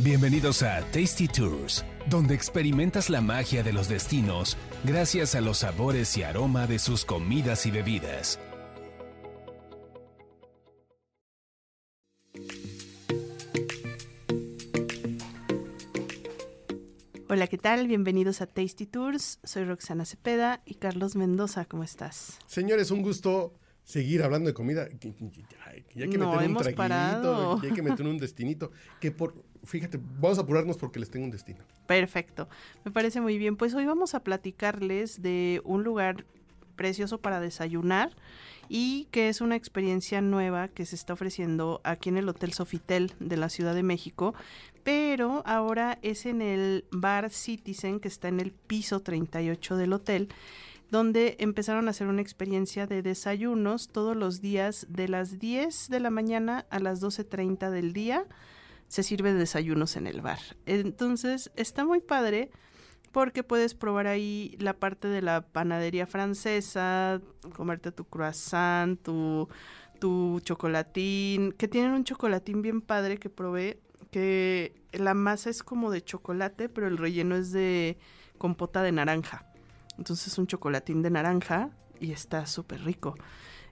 Bienvenidos a Tasty Tours, donde experimentas la magia de los destinos gracias a los sabores y aroma de sus comidas y bebidas. Hola, ¿qué tal? Bienvenidos a Tasty Tours. Soy Roxana Cepeda y Carlos Mendoza, ¿cómo estás? Señores, un gusto seguir hablando de comida. Ya hay que No, meter un hemos traguito, ya hay que meter un destinito. Que por, fíjate, vamos a apurarnos porque les tengo un destino. Perfecto, me parece muy bien. Pues hoy vamos a platicarles de un lugar precioso para desayunar y que es una experiencia nueva que se está ofreciendo aquí en el Hotel Sofitel de la Ciudad de México, pero ahora es en el Bar Citizen que está en el piso 38 del hotel donde empezaron a hacer una experiencia de desayunos todos los días de las 10 de la mañana a las 12.30 del día. Se sirve desayunos en el bar. Entonces está muy padre porque puedes probar ahí la parte de la panadería francesa, comerte tu croissant, tu, tu chocolatín, que tienen un chocolatín bien padre que probé, que la masa es como de chocolate, pero el relleno es de compota de naranja. Entonces un chocolatín de naranja y está súper rico.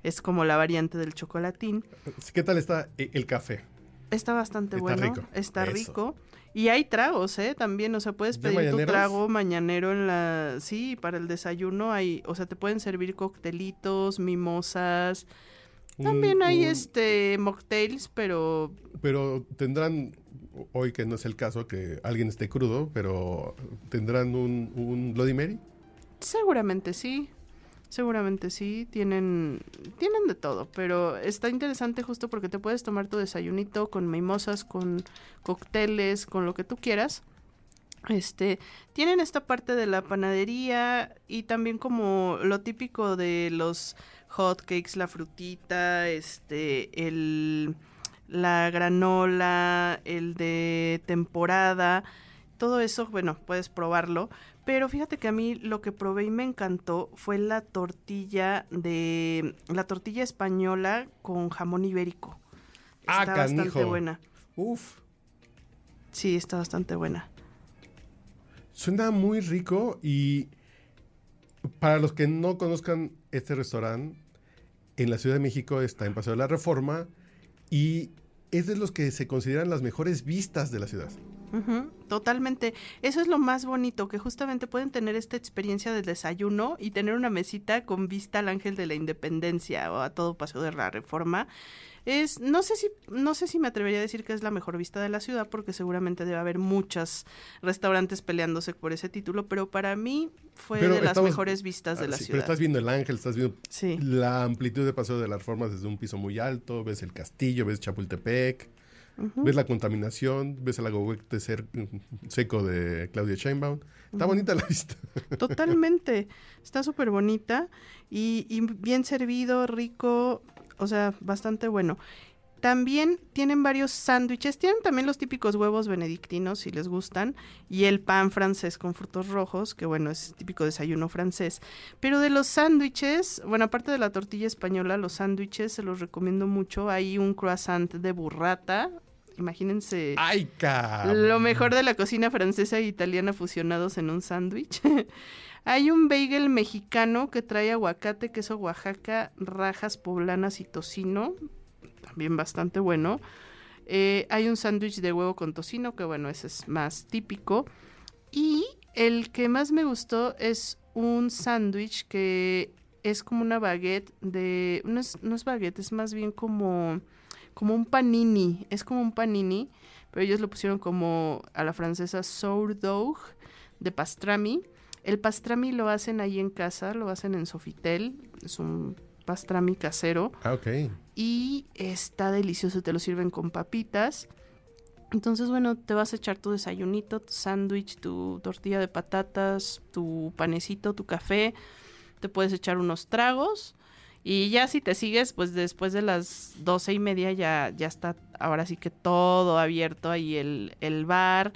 Es como la variante del chocolatín. ¿Qué tal está e- el café? Está bastante Está bueno. rico. Está Eso. rico. Y hay tragos, ¿eh? También, o sea, puedes ¿Ya pedir tu trago mañanero en la... Sí, para el desayuno hay... O sea, te pueden servir coctelitos, mimosas. También Un- hay un- este mocktails, pero Pero tendrán, hoy que no es el caso que alguien esté crudo, pero tendrán un, un Bloody Mary. Seguramente sí. Seguramente sí, tienen tienen de todo, pero está interesante justo porque te puedes tomar tu desayunito con mimosas, con cócteles, con lo que tú quieras. Este, tienen esta parte de la panadería y también como lo típico de los hotcakes, la frutita, este, el la granola, el de temporada, todo eso, bueno, puedes probarlo. Pero fíjate que a mí lo que probé y me encantó fue la tortilla de la tortilla española con jamón ibérico. Ah, Está bastante buena. Uf, Sí, está bastante buena. suena muy rico y para los que no conozcan este restaurante, en la Ciudad de México está en Paseo de la Reforma y es de los que se consideran las mejores vistas de la ciudad. Totalmente. Eso es lo más bonito, que justamente pueden tener esta experiencia del desayuno y tener una mesita con vista al Ángel de la Independencia o a todo Paseo de la Reforma. Es, no sé si, no sé si me atrevería a decir que es la mejor vista de la ciudad, porque seguramente debe haber muchos restaurantes peleándose por ese título, pero para mí fue Pero de las mejores vistas de Ah, la sí, Pero ciudad. estás viendo el ángel, estás viendo Sí. la amplitud de Paseo de la Reforma desde un piso muy alto, ves el castillo, ves Chapultepec, ves la contaminación, ves el cer- seco de Claudia Sheinbaum. Está bonita la vista. Totalmente. Está súper bonita y, y bien servido, rico, o sea, bastante bueno. También tienen varios sándwiches, tienen también los típicos huevos benedictinos si les gustan y el pan francés con frutos rojos, que bueno, es típico desayuno francés. Pero de los sándwiches, bueno, aparte de la tortilla española, los sándwiches se los recomiendo mucho. Hay un croissant de burrata, imagínense. ¡Ay, cabrón! Lo mejor de la cocina francesa e italiana fusionados en un sándwich. Hay un bagel mexicano que trae aguacate, queso Oaxaca, rajas poblanas y tocino. También bastante bueno. Eh, hay un sándwich de huevo con tocino, que bueno, ese es más típico. Y el que más me gustó es un sándwich que es como una baguette de... No es, no es baguette, es más bien como, como un panini. Es como un panini, pero ellos lo pusieron como a la francesa sourdough de pastrami. El pastrami lo hacen ahí en casa, lo hacen en Sofitel. Es un pastrami casero Ah, ok. y está delicioso, te lo sirven con papitas. Entonces, bueno, te vas a echar tu desayunito, tu sándwich, tu tortilla de patatas, tu panecito, tu café. Te puedes echar unos tragos. Y ya si te sigues, pues después de las doce y media ya, ya está ahora sí que todo abierto ahí el, el bar.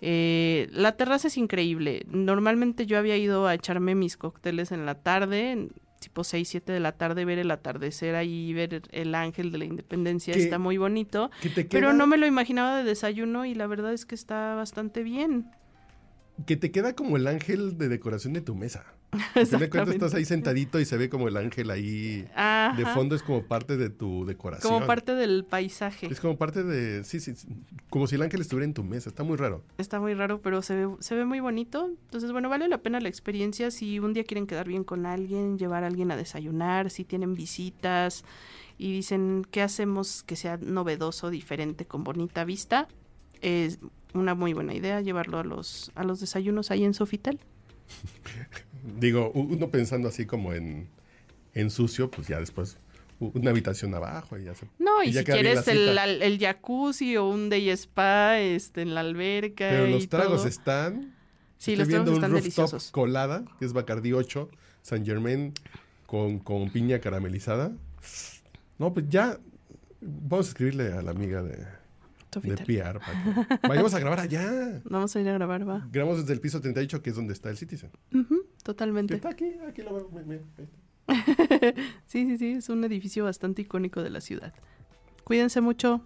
Eh, la terraza es increíble. Normalmente yo había ido a echarme mis cócteles en la tarde. tipo 6, 7 de la tarde, ver el atardecer ahí, ver el ángel de la independencia, Que- está muy bonito. Que te Pero no me lo imaginaba de desayuno y la verdad es que está bastante bien. Que te queda como el ángel de decoración de tu mesa. Fin de cuentas estás ahí sentadito y se ve como el ángel ahí de fondo, es como parte de tu decoración. Como parte del paisaje. Es como parte de, sí, sí, sí, como si el ángel estuviera en tu mesa, está muy raro. Está muy raro, pero se ve, se ve muy bonito. Entonces, bueno, vale la pena la experiencia. Si un día quieren quedar bien con alguien, llevar a alguien a desayunar, si tienen visitas y dicen, ¿qué hacemos que sea novedoso, diferente, con bonita vista? Es una muy buena idea llevarlo a los, a los desayunos ahí en Sofitel. Digo, uno pensando así como en, en sucio, pues ya después una habitación abajo y ya se... No, y, si quieres el, el jacuzzi o un day spa este, en la alberca. Pero y los tragos todo. están... Sí, los viendo tragos un están rooftop deliciosos. colada, que es Bacardi 8, San Germain, con, con piña caramelizada. No, pues ya vamos a escribirle a la amiga de, de Sofitel. PR vayamos a grabar allá. Vamos a ir a grabar, va. Grabamos desde el piso 38, que es donde está el Citizen. Totalmente. está aquí, aquí lo veo. mira, ahí está. Sí, sí, sí, es un edificio bastante icónico de la ciudad. Cuídense mucho.